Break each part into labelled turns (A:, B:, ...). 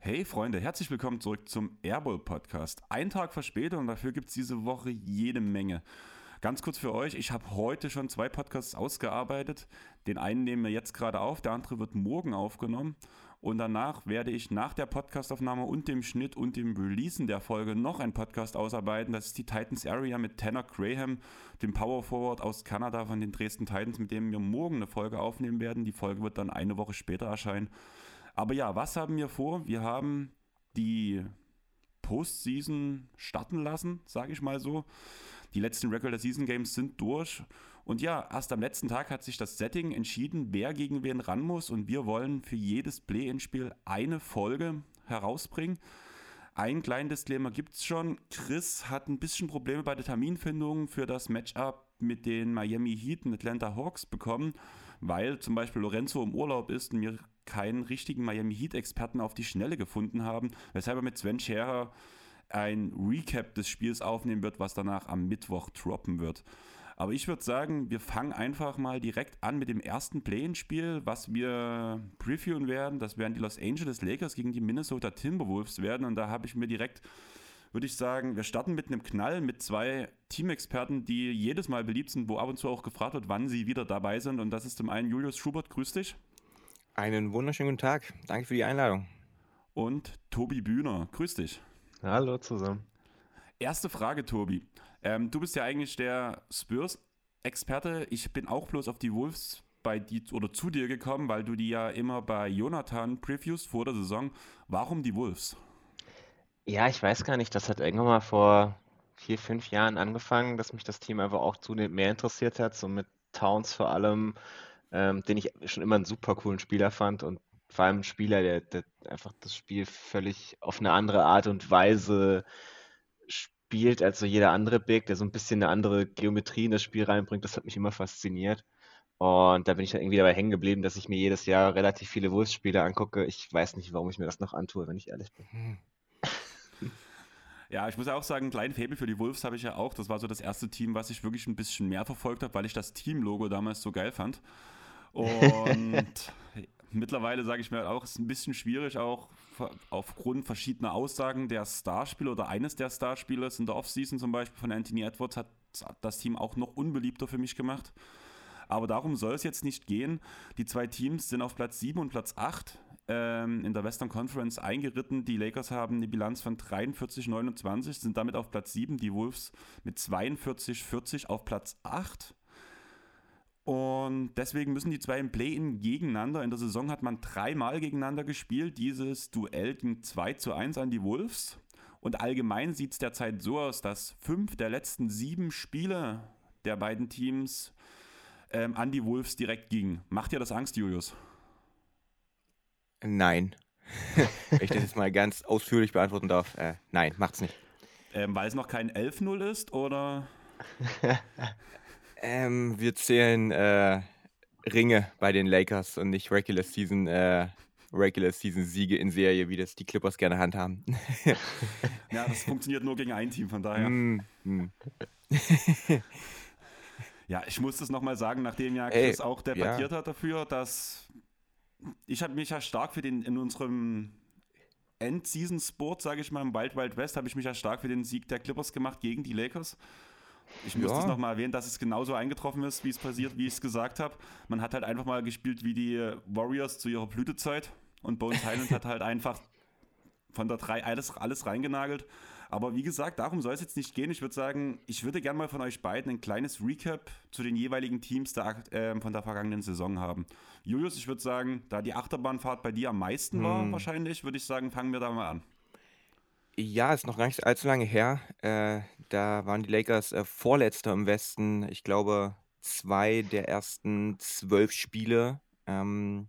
A: Hey Freunde, herzlich willkommen zurück zum Airball Podcast. Ein Tag Verspätung, dafür gibt es diese Woche jede Menge. Ganz kurz für euch, ich habe heute schon zwei Podcasts ausgearbeitet. Den einen nehmen wir jetzt gerade auf, der andere wird morgen aufgenommen. Und danach werde ich nach der Podcastaufnahme und dem Schnitt und dem Releasen der Folge noch einen Podcast ausarbeiten. Das ist die Titans Area mit Tanner Graham, dem Power Forward aus Kanada von den Dresden Titans, mit dem wir morgen eine Folge aufnehmen werden. Die Folge wird dann eine Woche später erscheinen. Aber ja, was haben wir vor? Wir haben die Postseason starten lassen, sage ich mal so. Die letzten Regular Season Games sind durch. Und ja, erst am letzten Tag hat sich das Setting entschieden, wer gegen wen ran muss. Und wir wollen für jedes Play-In-Spiel eine Folge herausbringen. Ein kleinen Disclaimer gibt es schon. Chris hat ein bisschen Probleme bei der Terminfindung für das Matchup mit den Miami Heat und Atlanta Hawks bekommen, weil zum Beispiel Lorenzo im Urlaub ist und wir keinen richtigen Miami Heat-Experten auf die Schnelle gefunden haben, weshalb er mit Sven Scherer ein Recap des Spiels aufnehmen wird, was danach am Mittwoch droppen wird. Aber ich würde sagen, wir fangen einfach mal direkt an mit dem ersten Play-in-Spiel, was wir previewen werden. Das werden die Los Angeles Lakers gegen die Minnesota Timberwolves werden. Und da habe ich mir direkt, würde ich sagen, wir starten mit einem Knall mit zwei Teamexperten, die jedes Mal beliebt sind, wo ab und zu auch gefragt wird, wann sie wieder dabei sind. Und das ist zum einen Julius Schubert, grüß dich.
B: Einen wunderschönen guten Tag. Danke für die Einladung.
A: Und Tobi Bühner, grüß dich.
C: Hallo zusammen.
A: Erste Frage, Tobi. Ähm, du bist ja eigentlich der Spurs-Experte. Ich bin auch bloß auf die Wolves bei die, oder zu dir gekommen, weil du die ja immer bei Jonathan previews vor der Saison. Warum die Wolves?
C: Ja, ich weiß gar nicht. Das hat irgendwann mal vor vier, fünf Jahren angefangen, dass mich das Team einfach auch zunehmend mehr interessiert hat. So mit Towns vor allem, ähm, den ich schon immer einen super coolen Spieler fand und vor allem ein Spieler, der, der einfach das Spiel völlig auf eine andere Art und Weise spielt als so jeder andere Big, der so ein bisschen eine andere Geometrie in das Spiel reinbringt. Das hat mich immer fasziniert. Und da bin ich dann irgendwie dabei hängen geblieben, dass ich mir jedes Jahr relativ viele Wurstspiele angucke. Ich weiß nicht, warum ich mir das noch antue, wenn ich ehrlich bin. Hm.
A: Ja, ich muss auch sagen, ein kleinen Faible für die Wolves habe ich ja auch. Das war so das erste Team, was ich wirklich ein bisschen mehr verfolgt habe, weil ich das Team-Logo damals so geil fand. Und mittlerweile sage ich mir auch, es ist ein bisschen schwierig, auch aufgrund verschiedener Aussagen der Starspieler oder eines der Starspieler in der Offseason zum Beispiel von Anthony Edwards hat das Team auch noch unbeliebter für mich gemacht. Aber darum soll es jetzt nicht gehen. Die zwei Teams sind auf Platz 7 und Platz 8 ähm, in der Western Conference eingeritten. Die Lakers haben eine Bilanz von 43-29, sind damit auf Platz 7. Die Wolves mit 42-40 auf Platz 8. Und deswegen müssen die zwei im Play-In gegeneinander. In der Saison hat man dreimal gegeneinander gespielt. Dieses Duell ging 2 zu 1 an die Wolves. Und allgemein sieht es derzeit so aus, dass fünf der letzten sieben Spiele der beiden Teams ähm, an die Wolves direkt gingen. Macht dir das Angst, Julius?
B: Nein. Wenn ich das jetzt mal ganz ausführlich beantworten darf. Äh, nein, macht's nicht.
A: Ähm, weil es noch kein 11-0 ist, oder?
B: Ähm, wir zählen äh, Ringe bei den Lakers und nicht Regular Season, äh, Regular Season Siege in Serie, wie das die Clippers gerne handhaben.
A: ja, das funktioniert nur gegen ein Team, von daher. Mm, mm. ja, ich muss das nochmal sagen, nachdem ja Chris Ey, auch debattiert ja. hat dafür, dass ich habe mich ja stark für den in unserem End-Season-Sport, sage ich mal, im Wild Wild West, habe ich mich ja stark für den Sieg der Clippers gemacht gegen die Lakers. Ich muss ja. das nochmal erwähnen, dass es genauso eingetroffen ist, wie es passiert, wie ich es gesagt habe. Man hat halt einfach mal gespielt wie die Warriors zu ihrer Blütezeit und Bones Highland hat halt einfach von der 3 alles, alles reingenagelt. Aber wie gesagt, darum soll es jetzt nicht gehen. Ich würde sagen, ich würde gerne mal von euch beiden ein kleines Recap zu den jeweiligen Teams der, äh, von der vergangenen Saison haben. Julius, ich würde sagen, da die Achterbahnfahrt bei dir am meisten war, hm. wahrscheinlich, würde ich sagen, fangen wir da mal an.
B: Ja, ist noch gar nicht allzu lange her. Äh, da waren die Lakers äh, Vorletzter im Westen. Ich glaube, zwei der ersten zwölf Spiele ähm,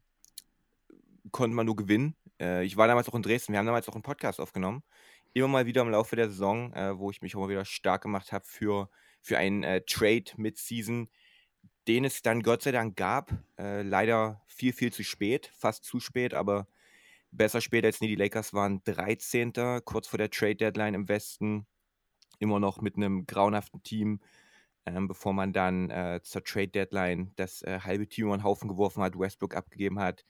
B: konnte man nur gewinnen. Äh, ich war damals auch in Dresden. Wir haben damals auch einen Podcast aufgenommen. Immer mal wieder im Laufe der Saison, äh, wo ich mich mal wieder stark gemacht habe für, für einen äh, Trade mit Season, den es dann Gott sei Dank gab. Äh, leider viel, viel zu spät, fast zu spät, aber besser spät als nie. Die Lakers waren 13. kurz vor der Trade Deadline im Westen. Immer noch mit einem grauenhaften Team, ähm, bevor man dann äh, zur Trade Deadline das äh, halbe Team über den Haufen geworfen hat, Westbrook abgegeben hat,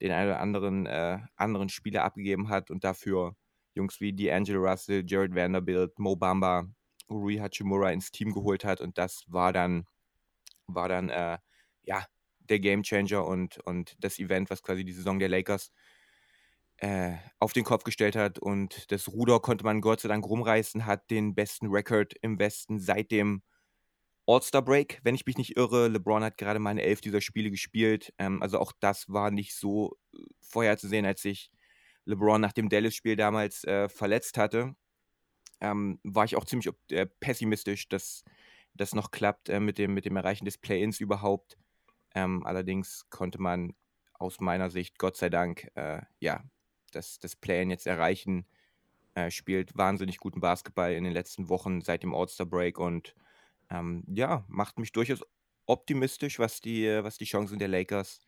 B: den einen oder anderen, äh, anderen Spieler abgegeben hat und dafür Jungs wie D'Angelo Russell, Jared Vanderbilt, Mo Bamba, Rui Hachimura ins Team geholt hat. Und das war dann, war dann äh, ja, der Gamechanger und, und das Event, was quasi die Saison der Lakers äh, auf den Kopf gestellt hat. Und das Ruder konnte man Gott sei Dank rumreißen, hat den besten Rekord im Westen seit dem All-Star Break, wenn ich mich nicht irre. LeBron hat gerade mal eine elf dieser Spiele gespielt. Ähm, also auch das war nicht so äh, vorherzusehen, als sich LeBron nach dem Dallas-Spiel damals äh, verletzt hatte. Ähm, war ich auch ziemlich äh, pessimistisch, dass das noch klappt äh, mit, dem, mit dem Erreichen des Play-Ins überhaupt. Ähm, allerdings konnte man aus meiner Sicht, Gott sei Dank, äh, ja, das, das Play-In jetzt erreichen. Er spielt wahnsinnig guten Basketball in den letzten Wochen seit dem All-Star-Break und ähm, ja, macht mich durchaus optimistisch, was die, was die Chancen der Lakers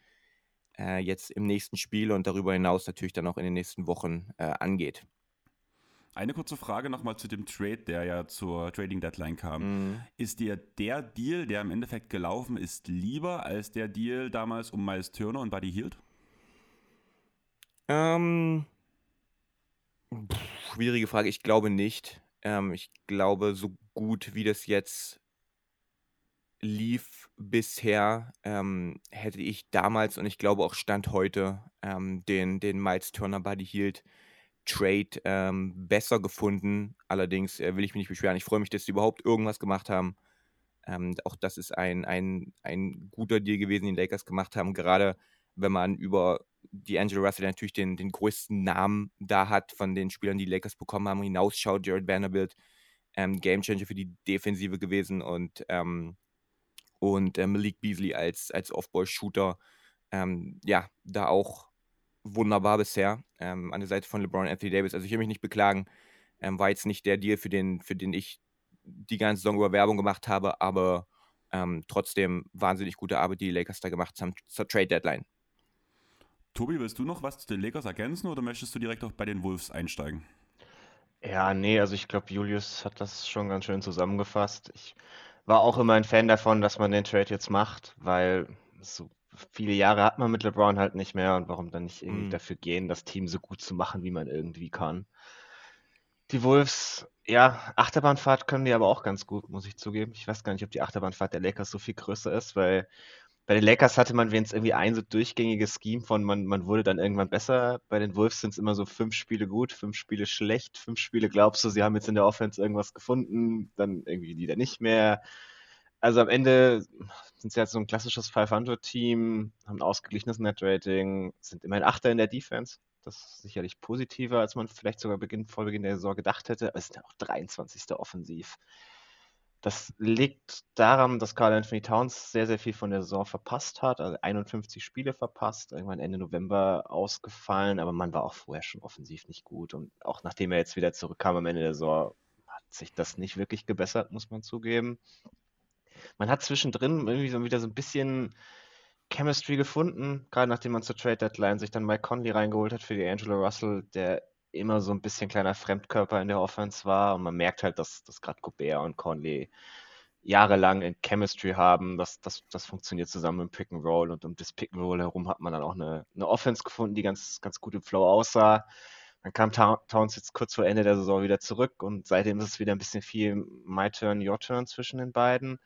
B: äh, jetzt im nächsten Spiel und darüber hinaus natürlich dann auch in den nächsten Wochen äh, angeht.
A: Eine kurze Frage nochmal zu dem Trade, der ja zur Trading Deadline kam. Mhm. Ist dir der Deal, der im Endeffekt gelaufen ist, lieber als der Deal damals um Miles Turner und Buddy Hield?
B: Ähm, schwierige Frage. Ich glaube nicht. Ähm, ich glaube, so gut wie das jetzt lief bisher, ähm, hätte ich damals und ich glaube auch Stand heute ähm, den, den Miles Turner Buddy Hield Trade ähm, besser gefunden. Allerdings äh, will ich mich nicht beschweren. Ich freue mich, dass sie überhaupt irgendwas gemacht haben. Ähm, auch das ist ein, ein, ein guter Deal gewesen, den Lakers gemacht haben. Gerade wenn man über die Angelo Russell natürlich den, den größten Namen da hat von den Spielern, die, Lakers bekommen haben, hinausschaut. Jared Vanderbilt, ähm, Gamechanger für die Defensive gewesen und, ähm, und äh, Malik Beasley als, als Off-Ball-Shooter. Ähm, ja, da auch wunderbar bisher ähm, an der Seite von LeBron Anthony Davis. Also ich will mich nicht beklagen. Ähm, war jetzt nicht der Deal, für den, für den ich die ganze Saison über Werbung gemacht habe, aber ähm, trotzdem wahnsinnig gute Arbeit, die die Lakers da gemacht haben zur Trade Deadline.
A: Tobi, willst du noch was zu den Lakers ergänzen oder möchtest du direkt auch bei den Wolves einsteigen?
C: Ja, nee, also ich glaube, Julius hat das schon ganz schön zusammengefasst. Ich war auch immer ein Fan davon, dass man den Trade jetzt macht, weil so viele Jahre hat man mit LeBron halt nicht mehr und warum dann nicht irgendwie mhm. dafür gehen, das Team so gut zu machen, wie man irgendwie kann. Die Wolves, ja, Achterbahnfahrt können die aber auch ganz gut, muss ich zugeben. Ich weiß gar nicht, ob die Achterbahnfahrt der Lakers so viel größer ist, weil bei den Lakers hatte man wenigstens irgendwie ein so durchgängiges Scheme von man, man wurde dann irgendwann besser. Bei den Wolves sind es immer so fünf Spiele gut, fünf Spiele schlecht, fünf Spiele glaubst du, sie haben jetzt in der Offense irgendwas gefunden, dann irgendwie wieder nicht mehr. Also am Ende sind sie jetzt so ein klassisches 500-Team, haben ein ausgeglichenes Net-Rating, sind immerhin Achter in der Defense. Das ist sicherlich positiver, als man vielleicht sogar Beginn, vor Beginn der Saison gedacht hätte. Aber es sind ja auch 23. offensiv. Das liegt daran, dass Carl Anthony Towns sehr, sehr viel von der Saison verpasst hat, also 51 Spiele verpasst, irgendwann Ende November ausgefallen, aber man war auch vorher schon offensiv nicht gut. Und auch nachdem er jetzt wieder zurückkam am Ende der Saison, hat sich das nicht wirklich gebessert, muss man zugeben man hat zwischendrin irgendwie so wieder so ein bisschen Chemistry gefunden, gerade nachdem man zur Trade Deadline sich dann Mike Conley reingeholt hat für die Angelo Russell, der immer so ein bisschen kleiner Fremdkörper in der Offense war. Und man merkt halt, dass, dass gerade Gobert und Conley jahrelang in Chemistry haben. Das, das, das funktioniert zusammen im Pick and Roll und um das Pick and Roll herum hat man dann auch eine, eine Offense gefunden, die ganz, ganz gut im Flow aussah. Dann kam Towns jetzt kurz vor Ende der Saison wieder zurück und seitdem ist es wieder ein bisschen viel My Turn, Your Turn zwischen den beiden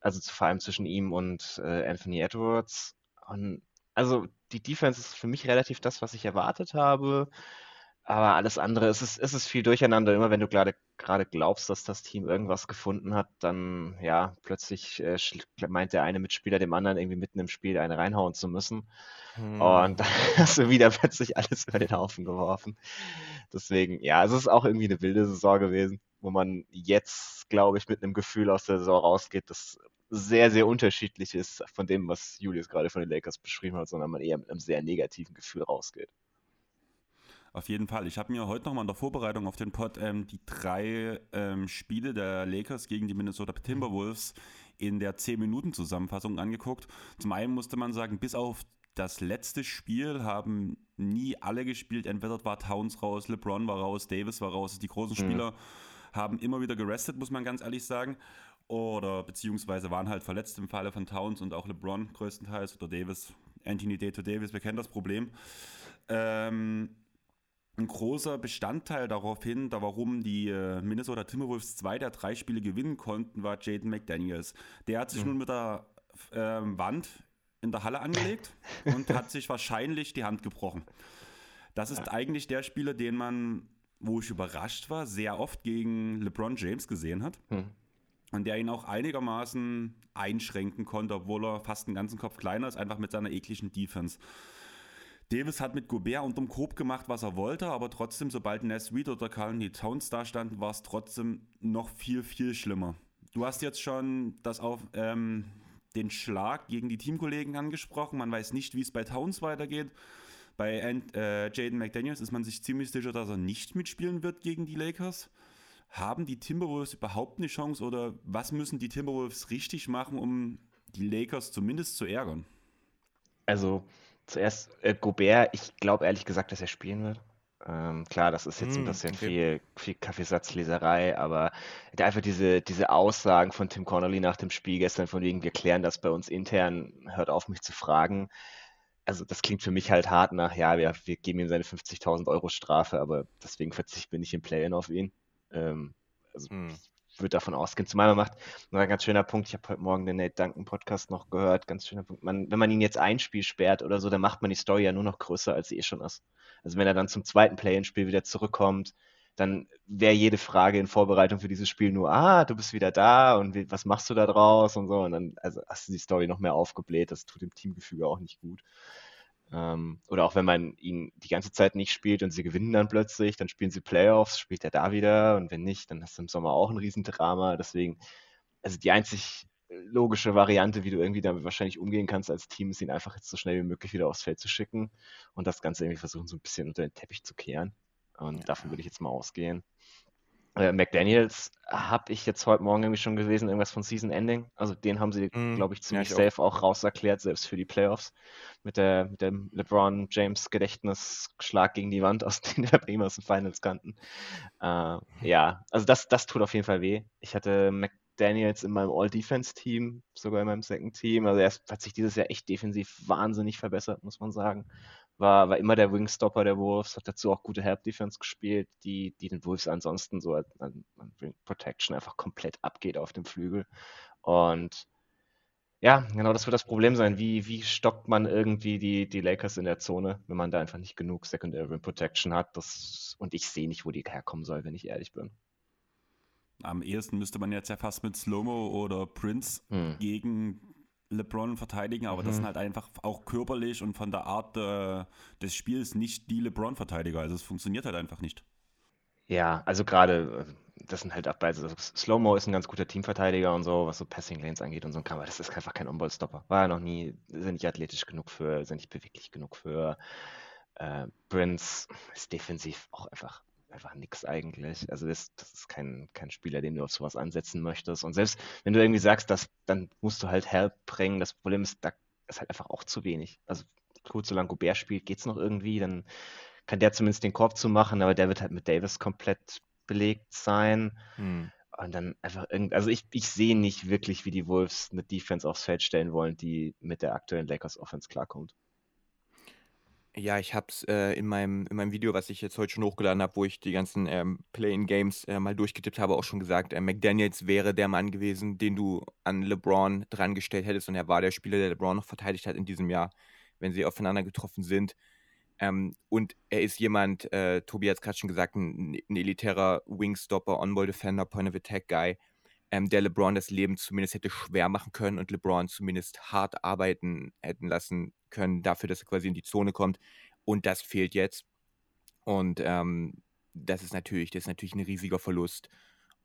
C: also vor allem zwischen ihm und äh, Anthony Edwards. Und also die Defense ist für mich relativ das, was ich erwartet habe. Aber alles andere, es ist, es ist viel durcheinander. Immer wenn du gerade gerade glaubst, dass das Team irgendwas gefunden hat, dann ja, plötzlich äh, meint der eine Mitspieler dem anderen irgendwie mitten im Spiel eine reinhauen zu müssen. Hm. Und dann hast du wieder plötzlich alles über den Haufen geworfen. Deswegen, ja, es ist auch irgendwie eine wilde Saison gewesen, wo man jetzt, glaube ich, mit einem Gefühl aus der Saison rausgeht, das sehr, sehr unterschiedlich ist von dem, was Julius gerade von den Lakers beschrieben hat, sondern man eher mit einem sehr negativen Gefühl rausgeht.
A: Auf jeden Fall. Ich habe mir heute nochmal in der Vorbereitung auf den Pod ähm, die drei ähm, Spiele der Lakers gegen die Minnesota Timberwolves in der 10-Minuten-Zusammenfassung angeguckt. Zum einen musste man sagen, bis auf das letzte Spiel haben nie alle gespielt. Entweder war Towns raus, LeBron war raus, Davis war raus. Die großen mhm. Spieler mhm. haben immer wieder gerestet, muss man ganz ehrlich sagen. Oder beziehungsweise waren halt verletzt im Falle von Towns und auch LeBron größtenteils oder Davis, Anthony Dato Davis, wir kennen das Problem. Ähm, ein großer Bestandteil darauf hin, da warum die äh, Minnesota Timberwolves zwei der drei Spiele gewinnen konnten, war Jaden McDaniels. Der hat sich mhm. nun mit der äh, Wand in der Halle angelegt und hat sich wahrscheinlich die Hand gebrochen. Das ist ja. eigentlich der Spieler, den man, wo ich überrascht war, sehr oft gegen LeBron James gesehen hat. Hm. Und der ihn auch einigermaßen einschränken konnte, obwohl er fast einen ganzen Kopf kleiner ist, einfach mit seiner ekligen Defense. Davis hat mit Gobert unterm Korb gemacht, was er wollte, aber trotzdem, sobald Ness Reed oder Carl Towns da standen, war es trotzdem noch viel, viel schlimmer. Du hast jetzt schon das auf, ähm, den Schlag gegen die Teamkollegen angesprochen. Man weiß nicht, wie es bei Towns weitergeht. Bei äh, Jaden McDaniels ist man sich ziemlich sicher, dass er nicht mitspielen wird gegen die Lakers. Haben die Timberwolves überhaupt eine Chance oder was müssen die Timberwolves richtig machen, um die Lakers zumindest zu ärgern?
C: Also zuerst äh, Gobert, ich glaube ehrlich gesagt, dass er spielen wird. Ähm, klar, das ist jetzt ein hm, bisschen okay. viel, viel Kaffeesatzleserei, aber einfach diese, diese Aussagen von Tim Connolly nach dem Spiel gestern, von wegen, wir klären das bei uns intern, hört auf, mich zu fragen. Also, das klingt für mich halt hart nach, ja, wir, wir geben ihm seine 50.000 Euro Strafe, aber deswegen verzichten wir nicht im Play-In auf ihn. Ähm, also, hm würde davon ausgehen. Zumal man macht, noch ein ganz schöner Punkt, ich habe heute Morgen den Nate Duncan Podcast noch gehört, ganz schöner Punkt, man, wenn man ihn jetzt ein Spiel sperrt oder so, dann macht man die Story ja nur noch größer, als sie eh schon ist. Also wenn er dann zum zweiten Play-in-Spiel wieder zurückkommt, dann wäre jede Frage in Vorbereitung für dieses Spiel nur, ah, du bist wieder da und wie, was machst du da draus und so. Und dann also hast du die Story noch mehr aufgebläht, das tut dem Teamgefüge auch nicht gut. Ähm, oder auch wenn man ihn die ganze Zeit nicht spielt und sie gewinnen dann plötzlich, dann spielen sie Playoffs, spielt er da wieder und wenn nicht, dann hast du im Sommer auch ein Riesendrama. Deswegen, also die einzig logische Variante, wie du irgendwie damit wahrscheinlich umgehen kannst als Team, ist ihn einfach jetzt so schnell wie möglich wieder aufs Feld zu schicken und das Ganze irgendwie versuchen, so ein bisschen unter den Teppich zu kehren. Und ja. davon würde ich jetzt mal ausgehen. Äh, McDaniels habe ich jetzt heute Morgen irgendwie schon gelesen, irgendwas von Season Ending. Also den haben sie, mm, glaube ich, ziemlich ja, ich safe auch. auch raus erklärt, selbst für die Playoffs. Mit, der, mit dem LeBron James Gedächtnisschlag gegen die Wand, aus dem der bei aus den Finals kannten. Äh, ja, also das, das tut auf jeden Fall weh. Ich hatte McDaniels in meinem All-Defense-Team, sogar in meinem Second-Team. Also er hat sich dieses Jahr echt defensiv wahnsinnig verbessert, muss man sagen war, war immer der Wingstopper der Wolves, hat dazu auch gute Help Defense gespielt, die, die den Wolves ansonsten so an, an Ring Protection einfach komplett abgeht auf dem Flügel. Und ja, genau, das wird das Problem sein. Wie, wie stockt man irgendwie die, die Lakers in der Zone, wenn man da einfach nicht genug Secondary Rim Protection hat? Das, und ich sehe nicht, wo die herkommen soll, wenn ich ehrlich bin.
A: Am ehesten müsste man jetzt ja fast mit Slomo oder Prince hm. gegen LeBron verteidigen, aber mhm. das sind halt einfach auch körperlich und von der Art äh, des Spiels nicht die LeBron-Verteidiger. Also es funktioniert halt einfach nicht.
C: Ja, also gerade, äh, das sind halt auch beide. Also Slow-Mo ist ein ganz guter Teamverteidiger und so, was so Passing Lanes angeht und so ein Kram, aber das ist einfach kein On-Ball-Stopper. War ja noch nie, sind nicht athletisch genug für, sind nicht beweglich genug für. Äh, Prince ist defensiv auch einfach einfach nichts eigentlich. Also das, das ist kein, kein Spieler, den du auf sowas ansetzen möchtest. Und selbst wenn du irgendwie sagst, dass, dann musst du halt Help bringen. Das Problem ist, da ist halt einfach auch zu wenig. Also gut, solange Gobert spielt, geht es noch irgendwie, dann kann der zumindest den Korb zu machen, aber der wird halt mit Davis komplett belegt sein. Hm. Und dann einfach irgendwie, also ich, ich sehe nicht wirklich, wie die Wolves eine Defense aufs Feld stellen wollen, die mit der aktuellen Lakers Offense klarkommt.
B: Ja, ich habe es äh, in, meinem, in meinem Video, was ich jetzt heute schon hochgeladen habe, wo ich die ganzen ähm, Play-in-Games äh, mal durchgetippt habe, auch schon gesagt, äh, McDaniels wäre der Mann gewesen, den du an LeBron dran gestellt hättest. Und er war der Spieler, der LeBron noch verteidigt hat in diesem Jahr, wenn sie aufeinander getroffen sind. Ähm, und er ist jemand, äh, Tobi hat es gerade schon gesagt, ein, ein elitärer Wingstopper, On-Ball-Defender, Point-of-Attack-Guy, ähm, der LeBron das Leben zumindest hätte schwer machen können und LeBron zumindest hart arbeiten hätten lassen können dafür, dass er quasi in die Zone kommt. Und das fehlt jetzt. Und ähm, das ist natürlich, das ist natürlich ein riesiger Verlust.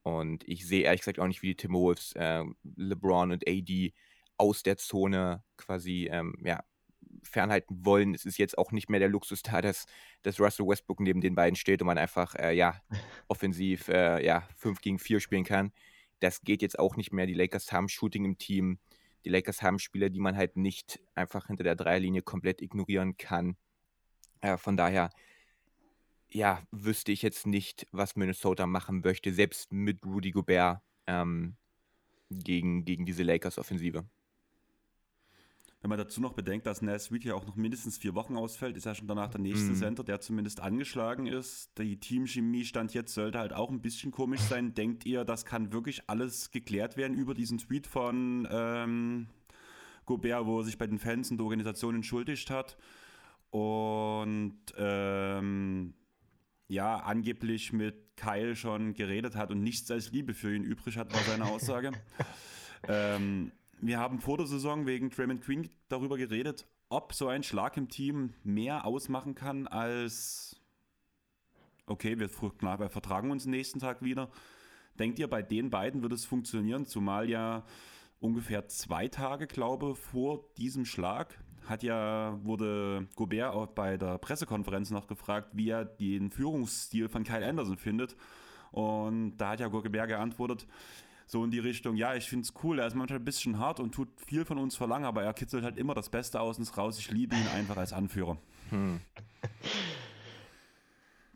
B: Und ich sehe ehrlich gesagt auch nicht, wie die Timberwolves äh, LeBron und AD aus der Zone quasi ähm, ja, fernhalten wollen. Es ist jetzt auch nicht mehr der Luxus da, dass, dass Russell Westbrook neben den beiden steht und man einfach äh, ja, offensiv äh, ja, 5 gegen 4 spielen kann. Das geht jetzt auch nicht mehr. Die Lakers haben Shooting im Team. die Lakers haben Spieler, die man halt nicht einfach hinter der Dreierlinie komplett ignorieren kann. Äh, von daher, ja, wüsste ich jetzt nicht, was Minnesota machen möchte, selbst mit Rudy Gobert ähm, gegen, gegen diese Lakers-Offensive.
A: Wenn man dazu noch bedenkt, dass Nas Reed ja auch noch mindestens vier Wochen ausfällt, ist ja schon danach der nächste mhm. Center, der zumindest angeschlagen ist. Die Teamchemie stand jetzt, sollte halt auch ein bisschen komisch sein. Denkt ihr, das kann wirklich alles geklärt werden über diesen Tweet von ähm, Gobert, wo er sich bei den Fans und der Organisation entschuldigt hat? Und ähm, ja, angeblich mit Kyle schon geredet hat und nichts als Liebe für ihn übrig hat, war seine Aussage. ähm, wir haben vor der Saison wegen Draymond Green darüber geredet, ob so ein Schlag im Team mehr ausmachen kann als okay, wir vertragen uns nächsten Tag wieder. Denkt ihr, bei den beiden wird es funktionieren, zumal ja ungefähr zwei Tage, glaube vor diesem Schlag hat ja, wurde Gobert auch bei der Pressekonferenz noch gefragt, wie er den Führungsstil von Kyle Anderson findet. Und da hat ja Gobert geantwortet, so in die Richtung, ja, ich finde es cool, er ist manchmal ein bisschen hart und tut viel von uns verlangen, aber er kitzelt halt immer das Beste aus uns raus. Ich liebe ihn einfach als Anführer. Hm.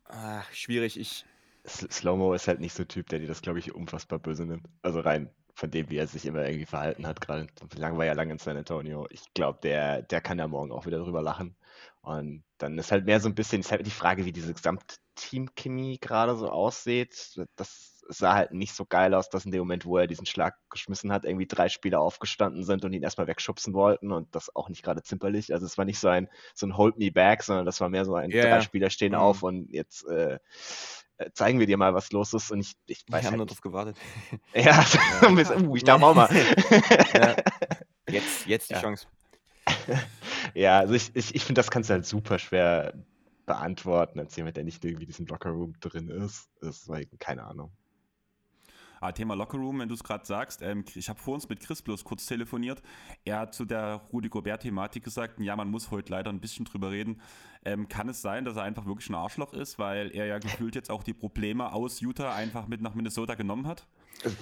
B: Ach, schwierig, ich.
C: Slowmo ist halt nicht so ein Typ, der dir das, glaube ich, unfassbar böse nimmt. Also rein von dem, wie er sich immer irgendwie verhalten hat, gerade lang war ja lang in San Antonio. Ich glaube, der, der kann ja morgen auch wieder drüber lachen. Und dann ist halt mehr so ein bisschen, ist halt die Frage, wie diese Gesamtteamchemie gerade so aussieht. Das sah halt nicht so geil aus, dass in dem Moment, wo er diesen Schlag geschmissen hat, irgendwie drei Spieler aufgestanden sind und ihn erstmal wegschubsen wollten und das auch nicht gerade zimperlich. Also es war nicht so ein, so ein Hold me back, sondern das war mehr so ein, yeah. drei Spieler stehen mhm. auf und jetzt äh, zeigen wir dir mal, was los ist. Und ich, ich
B: weiß Wir haben halt nur drauf gewartet.
C: ja, ja. uh, ich darf auch mal.
B: ja. Jetzt, jetzt die ja. Chance.
C: ja, also ich, ich, ich finde, das kannst du halt super schwer beantworten, als jemand, der nicht irgendwie in diesem Lockerroom drin ist. Das ist like, keine Ahnung.
A: Ah, Thema Lockerroom, wenn du es gerade sagst. Ähm, ich habe vor uns mit Chris bloß kurz telefoniert. Er hat zu der Rudi Gobert-Thematik gesagt, ja, man muss heute leider ein bisschen drüber reden. Ähm, kann es sein, dass er einfach wirklich ein Arschloch ist, weil er ja gefühlt jetzt auch die Probleme aus Utah einfach mit nach Minnesota genommen hat?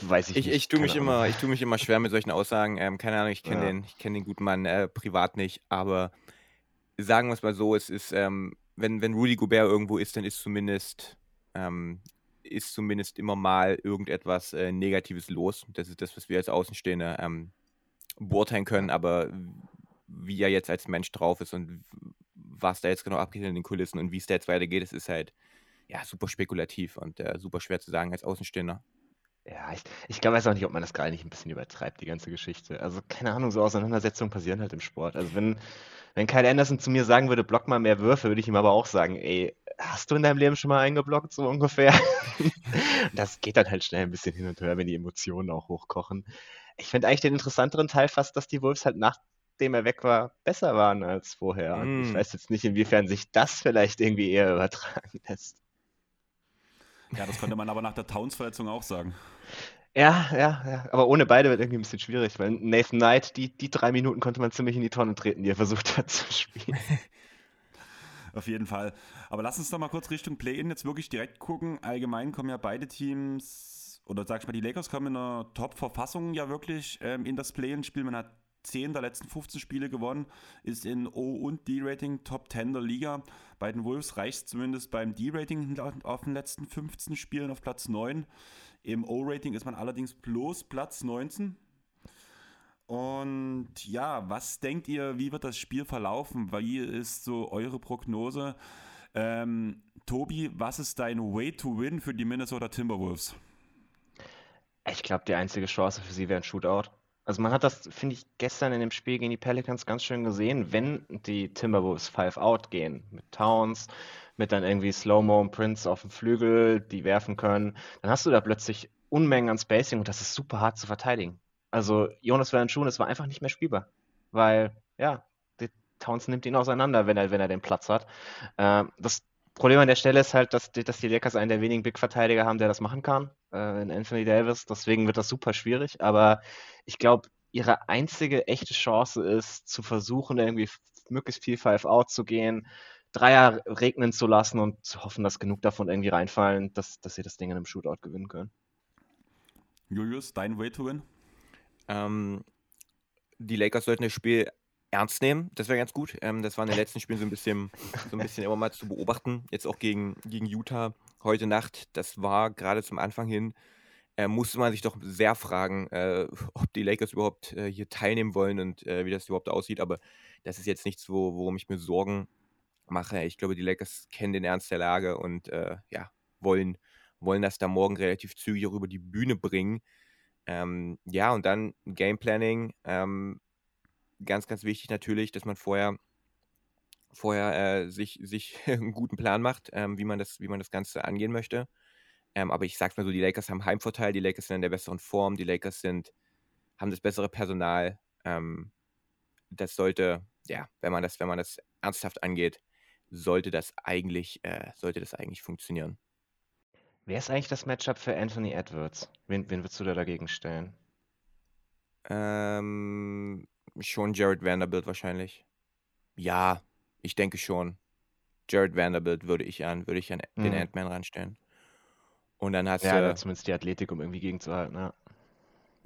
B: Weiß ich, ich nicht. Ich tue mich, immer, tu mich immer schwer mit solchen Aussagen. Ähm, keine Ahnung, ich kenne ja. den, kenn den guten Mann äh, privat nicht, aber sagen wir es mal so, es ist, ähm, wenn, wenn Rudy Gobert irgendwo ist, dann ist zumindest ähm, ist zumindest immer mal irgendetwas äh, Negatives los. Das ist das, was wir als Außenstehende ähm, beurteilen können, aber wie er jetzt als Mensch drauf ist und was da jetzt genau abgeht in den Kulissen und wie es da jetzt weitergeht, das ist halt ja super spekulativ und äh, super schwer zu sagen als Außenstehender.
C: Ja, ich, ich weiß auch nicht, ob man das gerade nicht ein bisschen übertreibt, die ganze Geschichte. Also, keine Ahnung, so Auseinandersetzungen passieren halt im Sport. Also, wenn, wenn Kyle Anderson zu mir sagen würde, block mal mehr Würfe, würde ich ihm aber auch sagen, ey, hast du in deinem Leben schon mal eingeblockt, so ungefähr? das geht dann halt schnell ein bisschen hin und her, wenn die Emotionen auch hochkochen. Ich finde eigentlich den interessanteren Teil fast, dass die Wolves halt nachdem er weg war, besser waren als vorher. Mm. Ich weiß jetzt nicht, inwiefern sich das vielleicht irgendwie eher übertragen lässt.
A: Ja, das konnte man aber nach der Towns-Verletzung auch sagen.
C: Ja, ja, ja. Aber ohne beide wird irgendwie ein bisschen schwierig, weil Nathan Knight, die, die drei Minuten konnte man ziemlich in die Tonne treten, die er versucht hat zu spielen.
A: Auf jeden Fall. Aber lass uns doch mal kurz Richtung Play-In jetzt wirklich direkt gucken. Allgemein kommen ja beide Teams, oder sag ich mal, die Lakers kommen in einer Top-Verfassung ja wirklich ähm, in das Play-In-Spiel. Man hat 10 der letzten 15 Spiele gewonnen, ist in O- und D-Rating Top 10 der Liga. Bei den Wolves reicht es zumindest beim D-Rating auf den letzten 15 Spielen auf Platz 9. Im O-Rating ist man allerdings bloß Platz 19. Und ja, was denkt ihr, wie wird das Spiel verlaufen? Wie ist so eure Prognose? Ähm, Tobi, was ist dein Way to Win für die Minnesota Timberwolves?
C: Ich glaube, die einzige Chance für sie wäre ein Shootout. Also man hat das, finde ich, gestern in dem Spiel gegen die Pelicans ganz schön gesehen, wenn die Timberwolves Five Out gehen, mit Towns, mit dann irgendwie Slow-Mo und Prince auf dem Flügel, die werfen können, dann hast du da plötzlich Unmengen an Spacing und das ist super hart zu verteidigen. Also Jonas Valanciunas war einfach nicht mehr spielbar, weil, ja, Towns nimmt ihn auseinander, wenn er, wenn er den Platz hat. Äh, das Problem an der Stelle ist halt, dass die, dass die Lakers einen der wenigen Big-Verteidiger haben, der das machen kann, äh, in Anthony Davis. Deswegen wird das super schwierig. Aber ich glaube, ihre einzige echte Chance ist, zu versuchen, irgendwie möglichst viel Five-Out zu gehen, Dreier regnen zu lassen und zu hoffen, dass genug davon irgendwie reinfallen, dass, dass sie das Ding in einem Shootout gewinnen können.
A: Julius, dein Way to win?
B: Ähm, die Lakers sollten das Spiel ernst nehmen. Das wäre ganz gut. Ähm, das war in den letzten Spielen so ein bisschen, so ein bisschen immer mal zu beobachten. Jetzt auch gegen, gegen Utah heute Nacht. Das war gerade zum Anfang hin, äh, musste man sich doch sehr fragen, äh, ob die Lakers überhaupt äh, hier teilnehmen wollen und äh, wie das überhaupt aussieht. Aber das ist jetzt nichts, wo, worum ich mir Sorgen mache. Ich glaube, die Lakers kennen den Ernst der Lage und äh, ja, wollen, wollen das da morgen relativ zügig auch über die Bühne bringen. Ähm, ja, und dann Game Planning. Ähm, ganz, ganz wichtig natürlich, dass man vorher, vorher äh, sich, sich einen guten Plan macht, ähm, wie, man das, wie man das Ganze angehen möchte. Ähm, aber ich sag's mal so, die Lakers haben Heimvorteil, die Lakers sind in der besseren Form, die Lakers sind, haben das bessere Personal. Ähm, das sollte, ja, wenn man das, wenn man das ernsthaft angeht, sollte das eigentlich, äh, sollte das eigentlich funktionieren.
C: Wer ist eigentlich das Matchup für Anthony Edwards? Wen, wen würdest du da dagegen stellen?
B: Ähm, schon Jared Vanderbilt wahrscheinlich. Ja, ich denke schon. Jared Vanderbilt würde ich an, würde ich an den
C: Mhm.
B: Ant-Man ranstellen. Und dann hast
C: Ja,
B: du,
C: hat zumindest die Athletik, um irgendwie gegenzuhalten. Ja.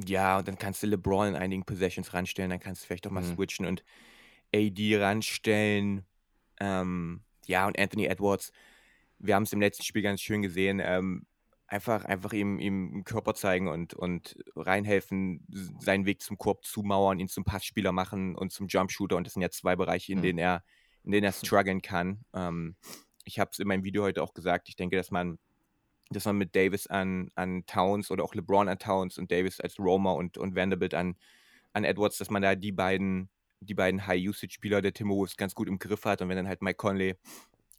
B: ja, und dann kannst du LeBron in einigen Possessions ranstellen, dann kannst du vielleicht auch mal
C: Mhm.
B: switchen und AD ranstellen. Ähm, ja, und Anthony Edwards, wir haben es im letzten Spiel ganz schön gesehen, ähm, einfach, einfach ihm, ihm einen Körper zeigen und, und reinhelfen, seinen Weg zum Korb zumauern, ihn zum Passspieler machen und zum Jumpshooter. Und das sind ja zwei Bereiche, in
C: Mhm.
B: denen er, in denen er strugglen kann. Ähm, ich habe es in meinem Video heute auch gesagt, ich denke, dass man, dass man mit Davis an, an Towns oder auch LeBron an Towns und Davis als Roamer und, und Vanderbilt an, an Edwards, dass man da die beiden, die beiden High-Usage-Spieler der Timberwolves ganz gut im Griff hat. Und wenn dann halt Mike Conley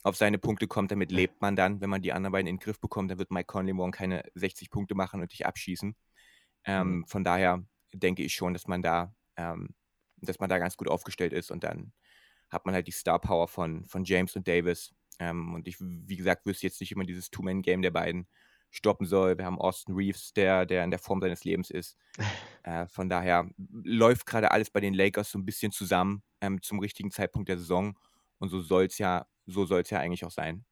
B: auf seine Punkte kommt, damit lebt man dann. Wenn man die anderen beiden in den Griff bekommt, dann wird Mike Conley morgen keine 60 Punkte machen und dich abschießen. Ähm,
C: Mhm.
B: Von daher denke ich schon, dass man da, ähm, dass man da ganz gut aufgestellt ist und dann hat man halt die Star Power von, von James und Davis. Ähm, und ich, wie gesagt, wüsste jetzt nicht, man dieses Two-Man-Game der beiden stoppen soll. Wir haben Austin Reeves, der, der in der Form seines Lebens ist. Äh, von daher läuft gerade alles bei den Lakers so ein bisschen zusammen ähm, zum richtigen Zeitpunkt der Saison. Und so soll es ja, so soll es ja eigentlich auch sein.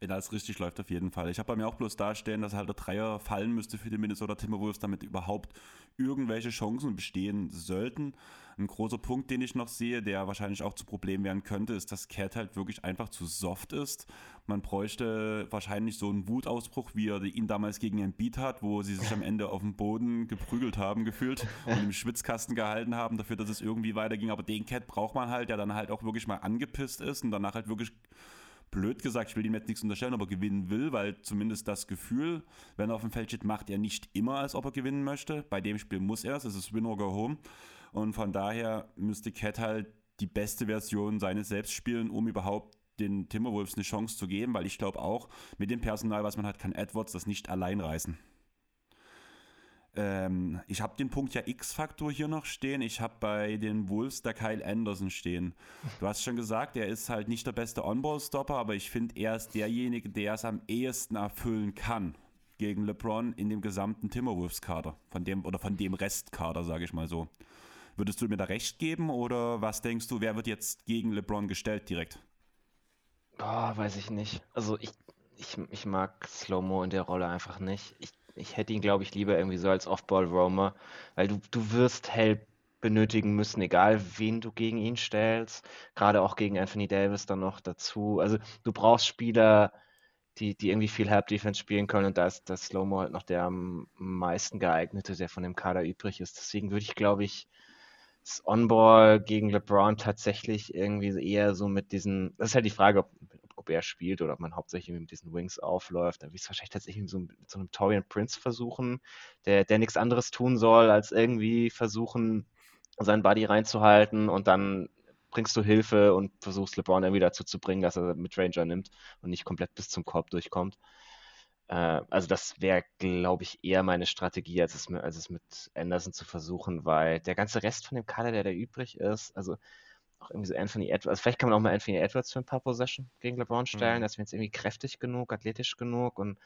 A: Wenn alles richtig läuft, auf jeden Fall. Ich habe bei mir auch bloß dastehen, dass halt der Dreier fallen müsste für die Minnesota Timberwolves, damit überhaupt irgendwelche Chancen bestehen sollten. Ein großer Punkt, den ich noch sehe, der wahrscheinlich auch zu Problem werden könnte, ist, dass Cat halt wirklich einfach zu soft ist. Man bräuchte wahrscheinlich so einen Wutausbruch, wie er ihn damals gegen Embiid hat, wo sie sich am Ende auf dem Boden geprügelt haben, gefühlt, und im Schwitzkasten gehalten haben, dafür, dass es irgendwie weiterging. Aber den Cat braucht man halt, der dann halt auch wirklich mal angepisst ist und danach halt wirklich blöd gesagt, ich will ihm jetzt nichts unterstellen, aber gewinnen will, weil zumindest das Gefühl, wenn er auf dem Feld steht, macht er nicht immer, als ob er gewinnen möchte. Bei dem Spiel muss er es, es ist Win or Go Home. Und von daher müsste Cat halt die beste Version seines Selbst spielen, um überhaupt den Timberwolves eine Chance zu geben, weil ich glaube auch, mit dem Personal, was man hat, kann Edwards das nicht allein reißen. Ähm, ich habe den Punkt ja X-Faktor hier noch stehen. Ich habe bei den Wolves da Kyle Anderson stehen. Du hast schon gesagt, er ist halt nicht der beste On-Ball-Stopper, aber ich finde, er ist derjenige, der es am ehesten erfüllen kann gegen LeBron in dem gesamten Timberwolves-Kader. Von dem, oder von dem Restkader, sage ich mal so. Würdest du mir da recht geben oder was denkst du, wer wird jetzt gegen LeBron gestellt direkt?
C: Boah, weiß ich nicht. Also ich, ich, ich mag Slow-Mo in der Rolle einfach nicht. Ich, ich hätte ihn, glaube ich, lieber irgendwie so als Off-Ball-Roamer, weil du, du wirst Help benötigen müssen, egal wen du gegen ihn stellst. Gerade auch gegen Anthony Davis dann noch dazu. Also du brauchst Spieler, die, die irgendwie viel Help-Defense spielen können und da ist das Slow-Mo halt noch der am meisten geeignete, der von dem Kader übrig ist. Deswegen würde ich, glaube ich, das On-Ball gegen LeBron tatsächlich irgendwie eher so mit diesen, das ist halt die Frage, ob, ob er spielt oder ob man hauptsächlich mit diesen Wings aufläuft. Da würde ich es wahrscheinlich tatsächlich mit so, mit so einem Torian Prince versuchen, der, der nichts anderes tun soll, als irgendwie versuchen, seinen Body reinzuhalten und dann bringst du Hilfe und versuchst LeBron irgendwie dazu zu bringen, dass er mit Ranger nimmt und nicht komplett bis zum Korb durchkommt. Äh, also das wäre, glaube ich, eher meine Strategie, als es, als es mit Anderson zu versuchen, weil der ganze Rest von dem Kader, der da übrig ist, also auch irgendwie so Anthony Edwards, also vielleicht kann man auch mal Anthony Edwards für ein paar Possession gegen LeBron stellen,
B: Mhm.
C: das wäre jetzt irgendwie kräftig genug, athletisch genug und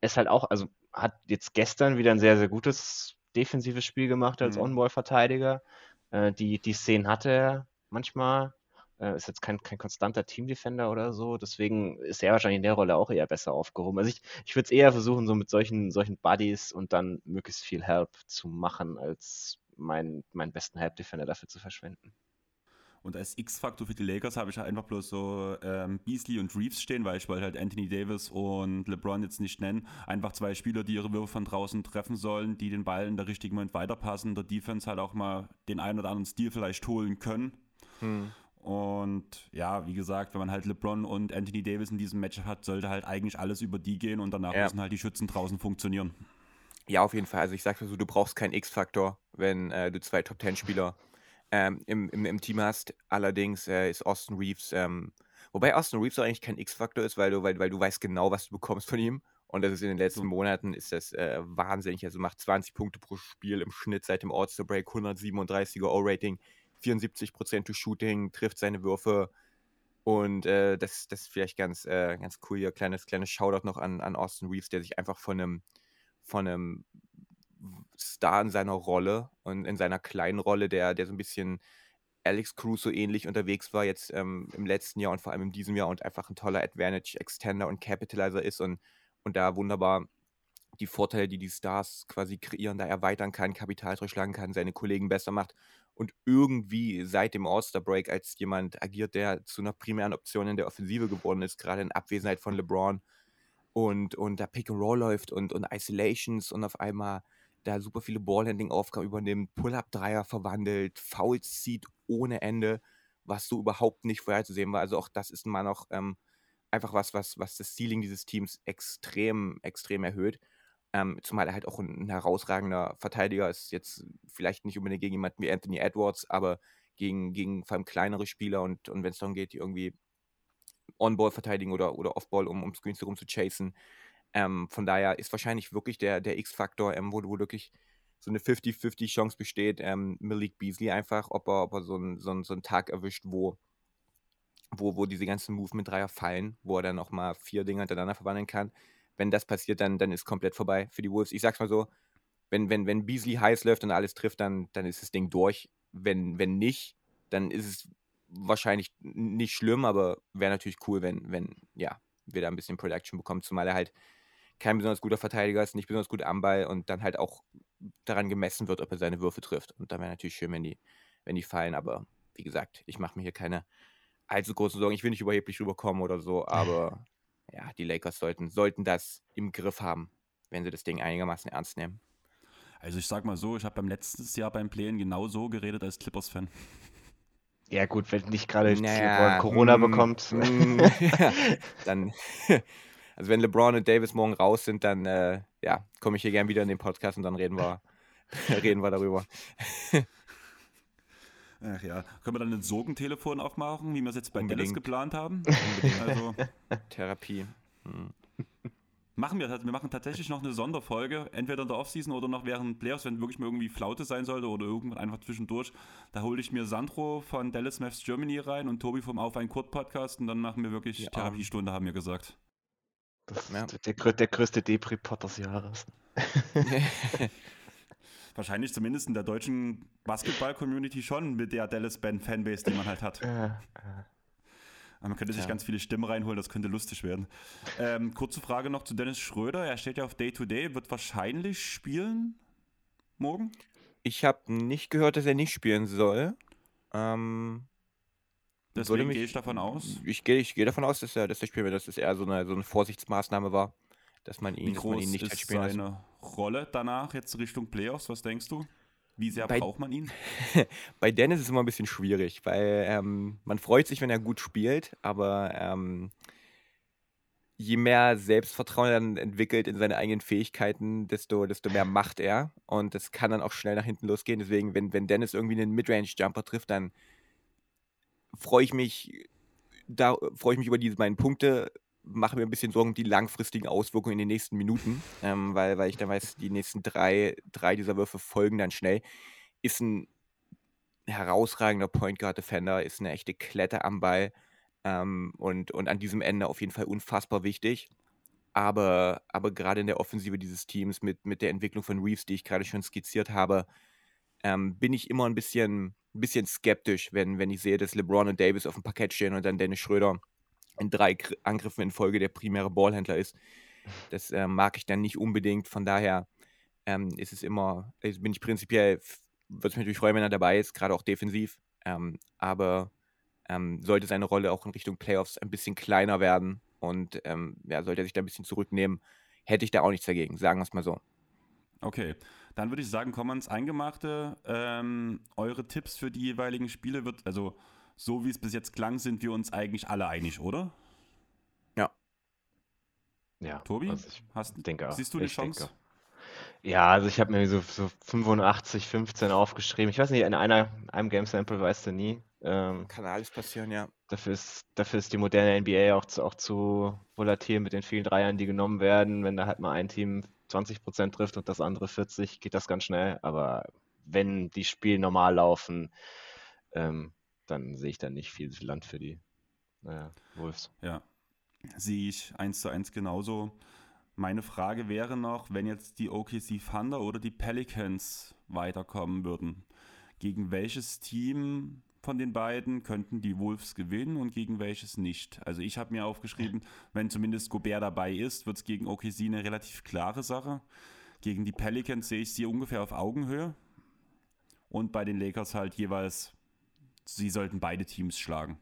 C: ist halt auch, also hat jetzt gestern wieder ein sehr, sehr gutes defensives Spiel gemacht als
A: Mhm.
C: On-Ball-Verteidiger. Äh, die, die Szenen hatte er manchmal. Äh, ist jetzt kein, kein konstanter Team-Defender oder so. Deswegen ist er wahrscheinlich in der Rolle auch eher besser aufgehoben. Also ich, ich würde es eher versuchen, so mit solchen, solchen Buddies und dann möglichst viel Help zu machen, als meinen, meinen besten Help-Defender dafür zu verschwenden.
A: Und als X-Faktor für die Lakers habe ich halt einfach bloß so ähm, Beasley und Reeves stehen, weil ich wollte halt Anthony Davis und LeBron jetzt nicht nennen. Einfach zwei Spieler, die ihre Würfe von draußen treffen sollen, die den Ball in der richtigen Moment weiterpassen, der Defense halt auch mal den einen oder anderen Stil vielleicht holen können. Hm. Und ja, wie gesagt, wenn man halt LeBron und Anthony Davis in diesem Match hat, sollte halt eigentlich alles über die gehen und danach ja. müssen halt die Schützen draußen funktionieren.
B: Ja, auf jeden Fall. Also ich sage so, du brauchst keinen X-Faktor, wenn äh, du zwei Top-10-Spieler ähm, im, im, im, Team hast. Allerdings äh, ist Austin Reeves, ähm, wobei Austin Reeves auch eigentlich kein X-Faktor ist, weil du, weil, weil du weißt genau, was du bekommst von ihm. Und das ist in den letzten Monaten ist das äh, wahnsinnig. Also macht 20 Punkte pro Spiel im Schnitt seit dem All-Star Break, 137er O-Rating, 74% to Shooting, trifft seine Würfe. Und äh, das, das ist vielleicht ganz, äh, ganz cool hier. Kleines, kleines Shoutout noch an, an Austin Reeves, der sich einfach von einem, von einem Star in seiner Rolle und in seiner kleinen Rolle, der, der so ein bisschen Alex Cruz so ähnlich unterwegs war jetzt ähm, im letzten Jahr und vor allem in diesem Jahr und einfach ein toller Advantage Extender und Capitalizer ist und, und da wunderbar die Vorteile, die die Stars quasi kreieren, da erweitern kann, Kapital durchschlagen kann, seine Kollegen besser macht und irgendwie seit dem All-Star-Break als jemand agiert, der zu einer primären Option in der Offensive geworden ist, gerade in Abwesenheit von LeBron und, und da Pick and Roll läuft und, und Isolations und auf einmal da super viele Ballhandling-Aufgaben übernimmt, Pull-Up-Dreier verwandelt, Fouls zieht ohne Ende, was so überhaupt nicht vorherzusehen war. Also auch das ist mal noch ähm, einfach was, was, was das Ceiling dieses Teams extrem, extrem erhöht. Ähm, zumal er halt auch ein, ein, herausragender Verteidiger ist, jetzt vielleicht nicht unbedingt gegen jemanden wie Anthony Edwards, aber gegen, gegen vor allem kleinere Spieler und, und wenn es darum geht, die irgendwie On-Ball verteidigen oder, oder Off-Ball, um, um Screens herum zu chasen, ähm, von daher ist wahrscheinlich wirklich der, der X-Faktor, ähm, wo, wo wirklich so eine 50-50 Chance besteht, ähm, Malik Beasley einfach, ob er, ob er so, einen, so, einen, so einen Tag erwischt, wo, wo, wo diese ganzen Movement-Dreier fallen, wo er dann auch mal vier Dinge hintereinander verwandeln kann. Wenn das passiert, dann, dann ist komplett vorbei für die Wolves. Ich sag's mal so, wenn, wenn, wenn Beasley heiß läuft und alles trifft, dann, dann ist das Ding durch. Wenn, wenn nicht, dann ist es wahrscheinlich nicht schlimm, aber wäre natürlich cool, wenn, wenn, ja, wir da ein bisschen Production bekommen, zumal er halt kein besonders guter Verteidiger ist, nicht besonders gut am Ball und dann halt auch daran gemessen wird, ob er seine Würfe trifft. Und dann wäre natürlich schön, wenn die, wenn die fallen. Aber wie gesagt, ich mache mir hier keine allzu großen Sorgen. Ich will nicht überheblich rüberkommen oder so, aber ja, die Lakers sollten, sollten das im Griff haben, wenn sie das Ding einigermaßen ernst nehmen.
A: Also ich sag mal so, ich habe beim letzten Jahr beim Playen genau so geredet als Clippers-Fan.
C: Ja gut, wenn nicht gerade naja, Corona mm, bekommt. Mm,
B: ja, dann Also wenn LeBron und Davis morgen raus sind, dann äh, ja, komme ich hier gern wieder in den Podcast und dann reden wir, reden wir darüber.
A: Ach ja, können wir dann ein Sorgentelefon aufmachen, wie wir es jetzt bei Unbedingt. Dallas geplant haben?
B: Also, Therapie. Hm.
A: Machen wir, wir machen tatsächlich noch eine Sonderfolge, entweder in der Offseason oder noch während Playoffs, wenn wirklich mal irgendwie Flaute sein sollte oder irgendwann einfach zwischendurch. Da hole ich mir Sandro von Dallas Maths Germany rein und Tobi vom Auf ein Kurt Podcast und dann machen wir wirklich ja. Therapiestunde, haben wir gesagt.
C: Das ja. ist der, der größte Depri-Pot des Jahres.
A: Wahrscheinlich zumindest in der deutschen Basketball-Community schon mit der Dallas-Band-Fanbase, die man halt hat. Ja, Man könnte sich ja. ganz viele Stimmen reinholen, das könnte lustig werden. Ähm, kurze Frage noch zu Dennis Schröder. Er steht ja auf Day-to-Day, -Day, wird wahrscheinlich spielen morgen?
B: Ich habe nicht gehört, dass er nicht spielen soll. Ähm,
A: Deswegen gehe ich davon aus.
B: Ich gehe ich geh davon aus, dass er, dass er spielen wird, dass es eher so eine, so eine Vorsichtsmaßnahme war, dass man ihn,
A: Wie groß
B: man ihn nicht
A: ist spielen seine lässt. Rolle danach jetzt Richtung Playoffs? Was denkst du? Wie sehr bei, braucht man ihn?
B: bei Dennis ist es immer ein bisschen schwierig, weil ähm, man freut sich, wenn er gut spielt, aber ähm, je mehr Selbstvertrauen er dann entwickelt in seine eigenen Fähigkeiten, desto, desto mehr macht er. Und das kann dann auch schnell nach hinten losgehen. Deswegen, wenn, wenn Dennis irgendwie einen Midrange-Jumper trifft, dann freue ich mich, da freue ich mich über diese beiden Punkte, mache mir ein bisschen Sorgen um die langfristigen Auswirkungen in den nächsten Minuten, ähm, weil, weil ich dann weiß, die nächsten drei, drei dieser Würfe folgen dann schnell. Ist ein herausragender Point Guard Defender, ist eine echte Klette am Ball ähm, und, und an diesem Ende auf jeden Fall unfassbar wichtig. Aber, aber gerade in der Offensive dieses Teams mit, mit der Entwicklung von Reeves, die ich gerade schon skizziert habe, ähm, bin ich immer ein bisschen, ein bisschen skeptisch, wenn, wenn ich sehe, dass LeBron und Davis auf dem Parkett stehen und dann Dennis Schröder in drei Angriffen in Folge der primäre Ballhändler ist. Das äh, mag ich dann nicht unbedingt. Von daher ähm, ist es immer, bin ich prinzipiell würde es mich natürlich freuen, wenn er dabei ist, gerade auch defensiv. Ähm, aber ähm, sollte seine Rolle auch in Richtung Playoffs ein bisschen kleiner werden und ähm, ja, sollte er sich da ein bisschen zurücknehmen, hätte ich da auch nichts dagegen, sagen wir es mal so.
A: Okay, dann würde ich sagen, kommen wir ins Eingemachte. Ähm, eure Tipps für die jeweiligen Spiele wird, also so wie es bis jetzt klang, sind wir uns eigentlich alle einig, oder?
B: Ja.
C: Ja.
A: Tobi,
C: also ich
A: hast,
C: denke auch.
A: siehst du die
C: Ich
A: Chance?
C: denke. Ja, also ich habe mir so, so 85, 15 aufgeschrieben. Ich weiß nicht, in einer, einem Game Sample weißt du nie. Ähm,
B: Kann alles passieren, ja.
C: dafür ist, dafür ist die moderne NBA auch zu, auch zu volatil mit den vielen Dreiern, die genommen werden. Wenn da halt mal ein Team 20% trifft und das andere 40, geht das ganz schnell. Aber wenn die Spiele normal laufen, ähm, dann sehe ich da nicht viel Land für die äh, Wolves.
A: Ja, sehe ich eins zu eins genauso. Meine Frage wäre noch, wenn jetzt die OKC Thunder oder die Pelicans weiterkommen würden, gegen welches Team von den beiden könnten die Wolves gewinnen und gegen welches nicht? Also ich habe mir aufgeschrieben, wenn zumindest Gobert dabei ist, wird es gegen OKC eine relativ klare Sache. Gegen die Pelicans sehe ich sie ungefähr auf Augenhöhe. Und bei den Lakers halt jeweils, sie sollten beide Teams schlagen.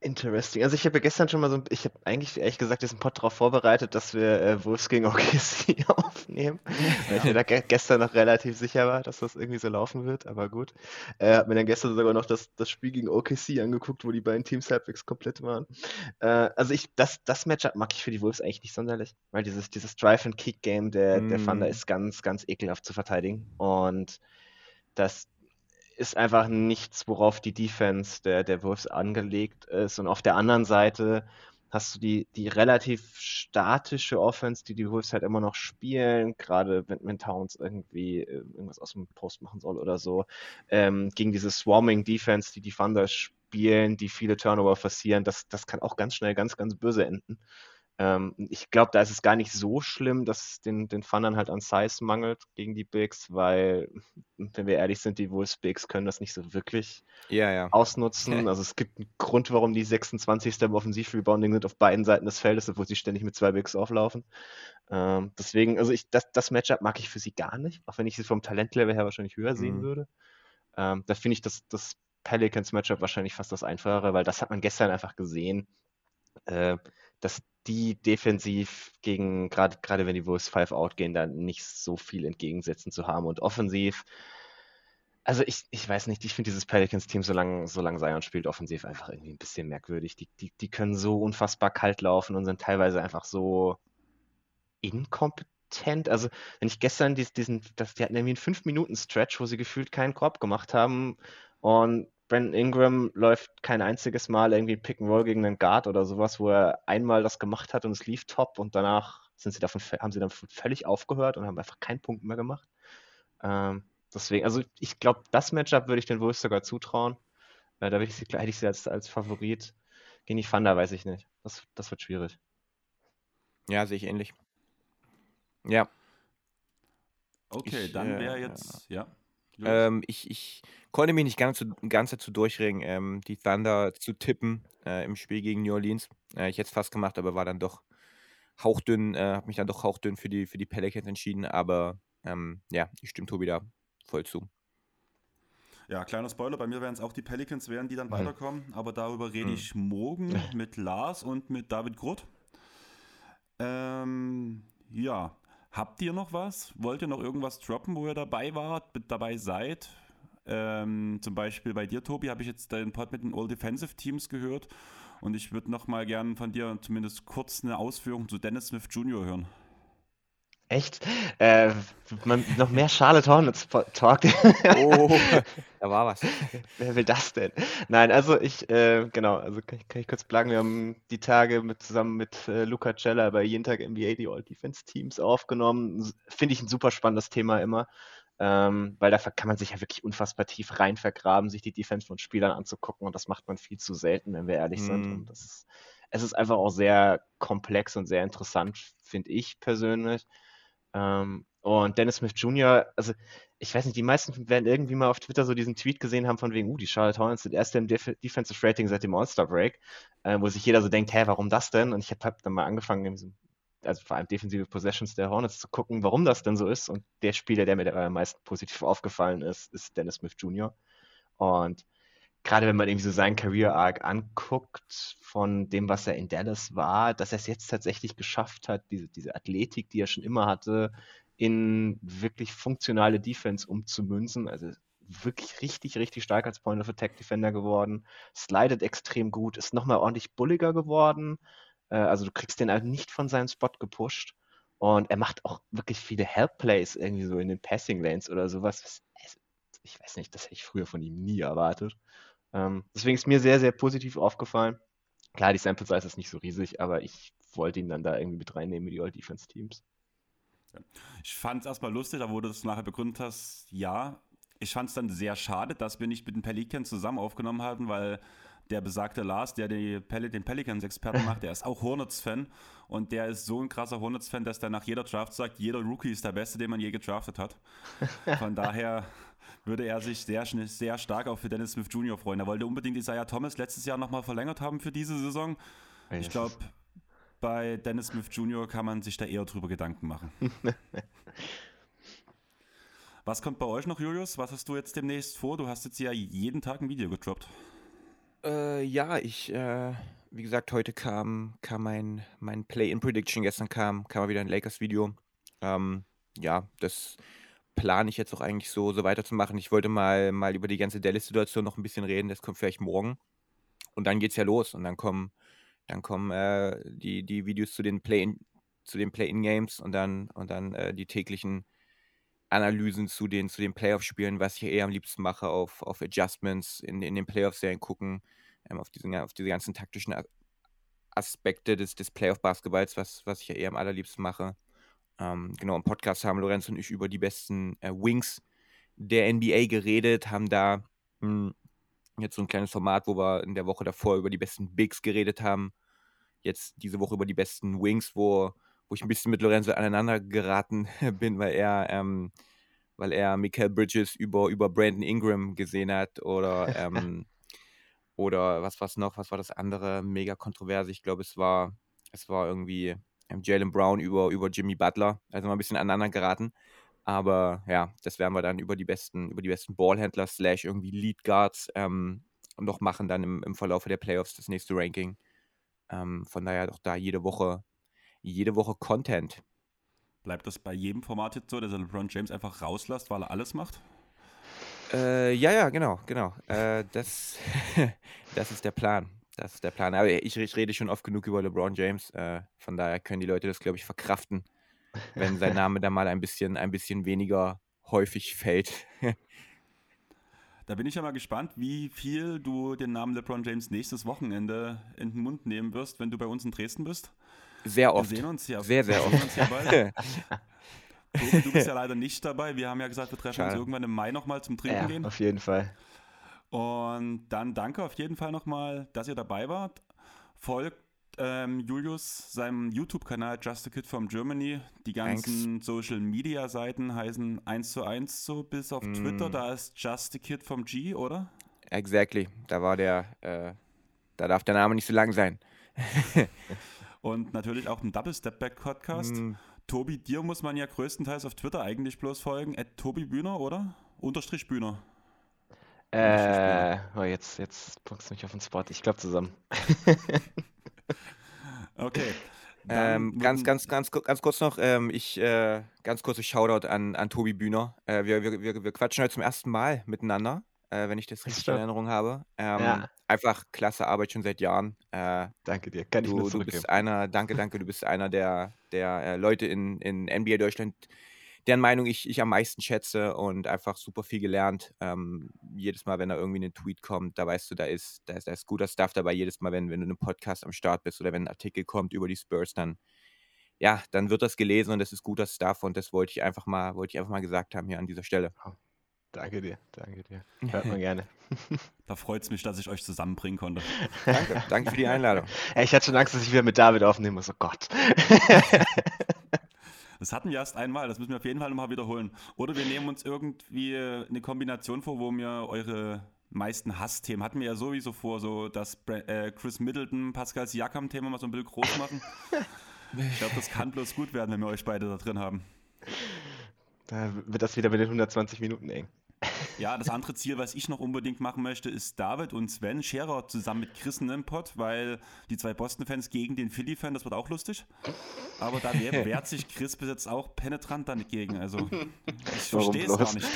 C: Interesting. Also ich habe ja gestern schon mal so, ich habe eigentlich ehrlich gesagt diesen Pod darauf vorbereitet, dass wir äh, Wolves gegen OKC aufnehmen, weil ich mir da ge gestern noch relativ sicher war, dass das irgendwie so laufen wird, aber gut. Äh, habe mir dann gestern sogar noch das, das Spiel gegen OKC angeguckt, wo die beiden Teams halbwegs komplett waren. Äh, also ich, das, das Matchup mag ich für die Wolves eigentlich nicht sonderlich, weil dieses, dieses Drive-and-Kick-Game der, der
B: Mm.
C: Thunder ist ganz, ganz ekelhaft zu verteidigen und das ist einfach nichts, worauf die Defense der, der Wolves angelegt ist. Und auf der anderen Seite hast du die, die relativ statische Offense, die die Wolves halt immer noch spielen, gerade wenn, wenn Towns irgendwie äh, irgendwas aus dem Post machen soll oder so, ähm, gegen diese Swarming Defense, die die Thunder spielen, die viele Turnover forcieren, das, das kann auch ganz schnell ganz, ganz böse enden. Ähm, ich glaube, da ist es gar nicht so schlimm, dass es den, den Thundern halt an Size mangelt gegen die Bigs, weil, wenn wir ehrlich sind, die Wolves Bigs können das nicht so wirklich
B: Ja, ja.
C: ausnutzen. Also es gibt einen Grund, warum die 26. im Offensiv-Rebounding sind auf beiden Seiten des Feldes, obwohl sie ständig mit zwei Bigs auflaufen. Ähm, deswegen, also ich, das, das Matchup mag ich für sie gar nicht, auch wenn ich sie vom Talentlevel her wahrscheinlich höher sehen
B: Mhm.
C: würde. Ähm, da finde ich das, das Pelicans-Matchup wahrscheinlich fast das einfachere, weil das hat man gestern einfach gesehen, äh, dass die defensiv gegen, gerade gerade wenn die Wolves Five Out gehen, da nicht so viel entgegensetzen zu haben und offensiv. Also ich, ich weiß nicht, ich finde dieses Pelicans-Team, solange solange Zion spielt, offensiv einfach irgendwie ein bisschen merkwürdig. Die, die, die können so unfassbar kalt laufen und sind teilweise einfach so inkompetent. Also wenn ich gestern dies, diesen, das, die hatten irgendwie einen 5-Minuten-Stretch, wo sie gefühlt keinen Korb gemacht haben und Brandon Ingram läuft kein einziges Mal irgendwie Pick and Roll gegen einen Guard oder sowas, wo er einmal das gemacht hat und es lief top und danach sind sie davon, haben sie dann völlig aufgehört und haben einfach keinen Punkt mehr gemacht. Ähm, deswegen, also ich glaube, das Matchup würde ich den Wolves sogar zutrauen. Äh, da würde ich sie, hätte ich sie als, als Favorit. Gegen die Thunder weiß ich nicht. Das, das wird schwierig.
B: Ja, sehe ich ähnlich. Ja,
A: Okay,
B: Ich,
A: dann
B: äh,
A: wäre jetzt, ja. Los.
B: Ähm, ich, ich konnte mich nicht ganz, ganz dazu durchringen, ähm, die Thunder zu tippen äh, im Spiel gegen New Orleans. Äh, ich hätte es fast gemacht, aber war dann doch hauchdünn, äh, habe mich dann doch hauchdünn für die, für die Pelicans entschieden. Aber ähm, ja, ich stimme Tobi da voll zu.
A: Ja, kleiner Spoiler, bei mir wären es auch die Pelicans, wären die dann
C: Mhm.
A: weiterkommen, aber darüber rede
B: Mhm.
A: ich morgen mit Lars und mit David Groth. Ähm, ja, habt ihr noch was? Wollt ihr noch irgendwas droppen, wo ihr dabei wart, mit dabei seid? Ähm, zum Beispiel bei dir, Tobi, habe ich jetzt deinen Pod mit den All Defensive Teams gehört und ich würde noch mal gern von dir zumindest kurz eine Ausführung zu Dennis Smith Jr. hören.
C: Echt? Äh, man, noch mehr Charlotte Hornets Talk.
B: Oh, da war was.
C: Wer will das denn? Nein, also ich, äh, genau, also kann ich, kann ich kurz plagen, wir haben die Tage mit, zusammen mit äh, Luca Cella bei Jeden Tag NBA die All-Defense-Teams aufgenommen. Finde ich ein super spannendes Thema immer, ähm, weil da kann man sich ja wirklich unfassbar tief rein vergraben, sich die Defense von Spielern anzugucken und das macht man viel zu selten, wenn wir ehrlich sind.
B: Mhm.
C: Und das ist, es ist einfach auch sehr komplex und sehr interessant, finde ich persönlich. Ähm, und Dennis Smith Jr., also ich weiß nicht, die meisten werden irgendwie mal auf Twitter so diesen Tweet gesehen haben von wegen, uh, die Charlotte Hornets sind erst im Def Defensive Rating seit dem All-Star Break, äh, wo sich jeder so denkt, hä, warum das denn? Und ich habe hab dann mal angefangen, also vor allem defensive Possessions der Hornets zu gucken, warum das denn so ist. Und der Spieler, der mir am meisten positiv aufgefallen ist, ist Dennis Smith Jr. Und gerade wenn man irgendwie so seinen Career Arc anguckt, von dem, was er in Dallas war, dass er es jetzt tatsächlich geschafft hat, diese, diese Athletik, die er schon immer hatte, in wirklich funktionale Defense umzumünzen. Also wirklich richtig, richtig stark als Point of Attack Defender geworden, slidet extrem gut, ist nochmal ordentlich bulliger geworden. Äh, also du kriegst den halt nicht von seinem Spot gepusht. Und er macht auch wirklich viele Help Plays irgendwie so in den Passing Lanes oder sowas. Ich weiß nicht, das hätte ich früher von ihm nie erwartet. Ähm, deswegen ist mir sehr, sehr positiv aufgefallen. Klar, die Sample Size ist nicht so riesig, aber ich wollte ihn dann da irgendwie mit reinnehmen mit die All-Defense-Teams.
A: Ich fand es erstmal lustig, da du das nachher begründet hast, ja. Ich fand es dann sehr schade, dass wir nicht mit den Pelicans zusammen aufgenommen hatten, weil der besagte Lars, der die Pel den Pelicans-Experten macht, der ist auch Hornets-Fan und der ist so ein krasser Hornets-Fan, dass der nach jeder Draft sagt, jeder Rookie ist der Beste, den man je gedraftet hat. Von daher würde er sich sehr, sehr stark auch für Dennis Smith Jr. freuen. Er wollte unbedingt Isaiah Thomas letztes Jahr nochmal verlängert haben für diese Saison. Ich glaube, bei Dennis Smith Jr. kann man sich da eher drüber Gedanken machen. Was kommt bei euch noch, Julius? Was hast du jetzt demnächst vor? Du hast jetzt ja jeden Tag ein Video gedroppt.
B: Äh, ja, ich, äh, wie gesagt, heute kam, kam mein, mein Play-in-Prediction, gestern kam, kam mal wieder ein Lakers-Video. Ähm, ja, das plane ich jetzt auch eigentlich so, so weiterzumachen. Ich wollte mal, mal über die ganze Dallas-Situation noch ein bisschen reden, das kommt vielleicht morgen. Und dann geht's ja los und dann kommen, dann kommen äh, die, die Videos zu den Play-in, zu den Play-in-Games und dann, und dann äh, die täglichen Analysen zu den, zu den Playoff-Spielen, was ich eher am liebsten mache, auf, auf Adjustments in, in den Playoff-Serien gucken, ähm, auf, diese, auf diese ganzen taktischen Aspekte des, des Playoff-Basketballs, was, was ich ja eher am allerliebsten mache. Ähm, genau, im Podcast haben Lorenz und ich über die besten äh, Wings der NBA geredet, haben da mh, hm, jetzt so ein kleines Format, wo wir in der Woche davor über die besten Bigs geredet haben. Jetzt diese Woche über die besten Wings, wo wo ich ein bisschen mit Lorenzo aneinander geraten bin, weil er, ähm, weil er Michael Bridges über, über Brandon Ingram gesehen hat oder, ähm, oder was war noch, was war das andere, mega kontrovers. Ich glaube, es war, es war irgendwie Jalen Brown über, über Jimmy Butler, also mal ein bisschen aneinander geraten. Aber ja, das werden wir dann über die besten, über die besten Ballhändler slash irgendwie Lead Guards ähm, noch machen, dann im, im Verlauf der Playoffs das nächste Ranking. Ähm, von daher doch da jede Woche jede Woche Content.
A: Bleibt das bei jedem Format jetzt so, dass er LeBron James einfach rauslässt, weil er alles macht?
B: Äh, ja, ja, genau, genau. Äh, das, das ist der Plan. Das ist der Plan. Aber ich, ich rede schon oft genug über LeBron James. Äh, von daher können die Leute das, glaube ich, verkraften, wenn sein Name da mal ein bisschen, ein bisschen weniger häufig fällt.
A: Da bin ich ja mal gespannt, wie viel du den Namen LeBron James nächstes Wochenende in den Mund nehmen wirst, wenn du bei uns in Dresden bist.
B: Sehr oft.
A: Wir sehen uns ja.
B: Sehr, sehr oft. Ja
A: du, du, bist ja leider nicht dabei. Wir haben ja gesagt, wir treffen Schade. uns irgendwann im Mai nochmal zum Trinken
C: ja,
A: gehen.
C: Auf jeden Fall.
A: Und dann danke auf jeden Fall nochmal, dass ihr dabei wart. Folgt ähm, Julius seinem YouTube-Kanal Just a Kid from Germany. Die ganzen Social-Media-Seiten heißen 1 zu 1 so, bis auf mm. Twitter. Da ist Just a Kid from G, oder?
B: Exactly. Da war der, äh, da darf der Name nicht so lang sein.
A: und natürlich auch im Double Step Back Podcast. Mm. Tobi, dir muss man ja größtenteils auf Twitter eigentlich bloß folgen. At Tobi Bühner, oder? Unterstrich Bühner.
C: Äh, oh, jetzt, jetzt packst du mich auf den Spot. Ich glaube zusammen.
A: okay.
B: Ähm, ganz, ganz, ganz, ganz kurz noch, ähm, ich, äh, ganz kurzes Shoutout an, an Tobi Bühner. Äh, wir, wir, wir, wir quatschen heute zum ersten Mal miteinander äh, wenn ich das richtig in Erinnerung habe. Ähm, ja. Einfach klasse Arbeit schon seit Jahren. Äh,
C: danke dir, kann ich
B: du,
C: nur
B: Du bist einer, danke, danke, du bist einer der, der äh, Leute in, in NBA Deutschland, deren Meinung ich, ich am meisten schätze und einfach super viel gelernt. Ähm, jedes Mal, wenn da irgendwie ein Tweet kommt, da weißt du, da ist, da ist, da ist guter Stuff dabei. Jedes Mal, wenn, wenn du einen Podcast am Start bist oder wenn ein Artikel kommt über die Spurs, dann ja, dann wird das gelesen und das ist guter Stuff und das wollte ich einfach mal, wollte ich einfach mal gesagt haben hier an dieser Stelle.
C: Danke dir, danke dir. Hört man gerne.
A: Da freut es mich, dass ich euch zusammenbringen konnte.
B: Danke, danke für die Einladung.
C: ich hatte schon Angst, dass ich wieder mit David aufnehmen muss. Oh Gott.
A: Das hatten wir erst einmal, das müssen wir auf jeden Fall nochmal wiederholen. Oder wir nehmen uns irgendwie eine Kombination vor, wo wir eure meisten Hassthemen hatten wir ja sowieso vor, so das äh, Chris Middleton, Pascal Siakam-Thema mal so ein bisschen groß machen. Ich glaube, das kann bloß gut werden, wenn wir euch beide da drin haben.
C: Da wird das wieder mit den 120 Minuten eng.
A: Ja, das andere Ziel, was ich noch unbedingt machen möchte, ist David und Sven Scherer zusammen mit Chris Pod, weil die zwei Boston-Fans gegen den Philly-Fan, das wird auch lustig. Aber da wehrt, sich Chris bis jetzt auch penetrant dagegen. Also, ich verstehe es gar nicht.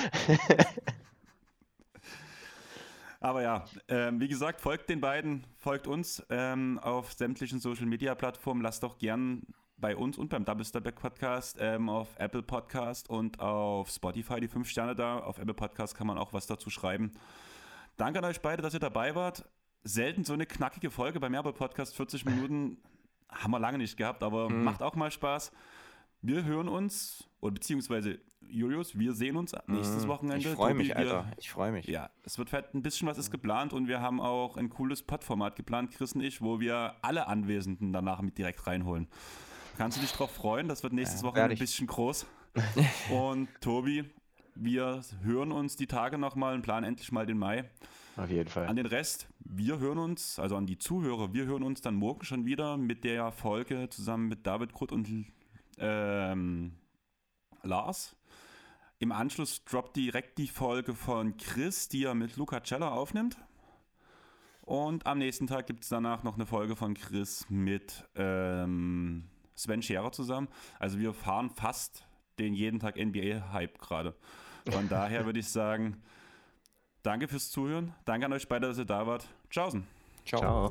A: Aber ja, ähm, wie gesagt, folgt den beiden, folgt uns ähm, auf sämtlichen Social Media Plattformen. Lasst doch gern bei uns und beim Double Step Back Podcast ähm, auf Apple Podcast und auf Spotify die fünf Sterne da. Auf Apple Podcast kann man auch was dazu schreiben. Danke an euch beide, dass ihr dabei wart. Selten so eine knackige Folge beim Apple Podcast, 40 Minuten haben wir lange nicht gehabt, aber
B: Hm.
A: macht auch mal Spaß. Wir hören uns, oder beziehungsweise Julius, wir sehen uns nächstes
B: Mm,
A: Wochenende.
B: Ich freue mich,
A: wir-
B: Alter. Ich freue mich.
A: ja, es wird fett, ein bisschen was ist geplant und wir haben auch ein cooles Podformat geplant, Chris und ich, wo wir alle Anwesenden danach mit direkt reinholen. Kannst du dich drauf freuen? Das wird nächstes
B: Ja,
A: Wochenende ein bisschen groß. und Tobi, wir hören uns die Tage nochmal und planen endlich mal den Mai.
C: Auf jeden Fall.
A: An den Rest, wir hören uns, also an die Zuhörer, wir hören uns dann morgen schon wieder mit der Folge zusammen mit David Krutt und ähm, Lars. Im Anschluss droppt direkt die Folge von Chris, die er mit Luca Cella aufnimmt. Und am nächsten Tag gibt es danach noch eine Folge von Chris mit ähm, Sven Scherer zusammen. Also wir fahren fast den jeden Tag NBA-Hype gerade. Von daher würde ich sagen, danke fürs Zuhören. Danke an euch beide, dass ihr da wart. Tschaußen.
B: Ciao.
C: Ciao.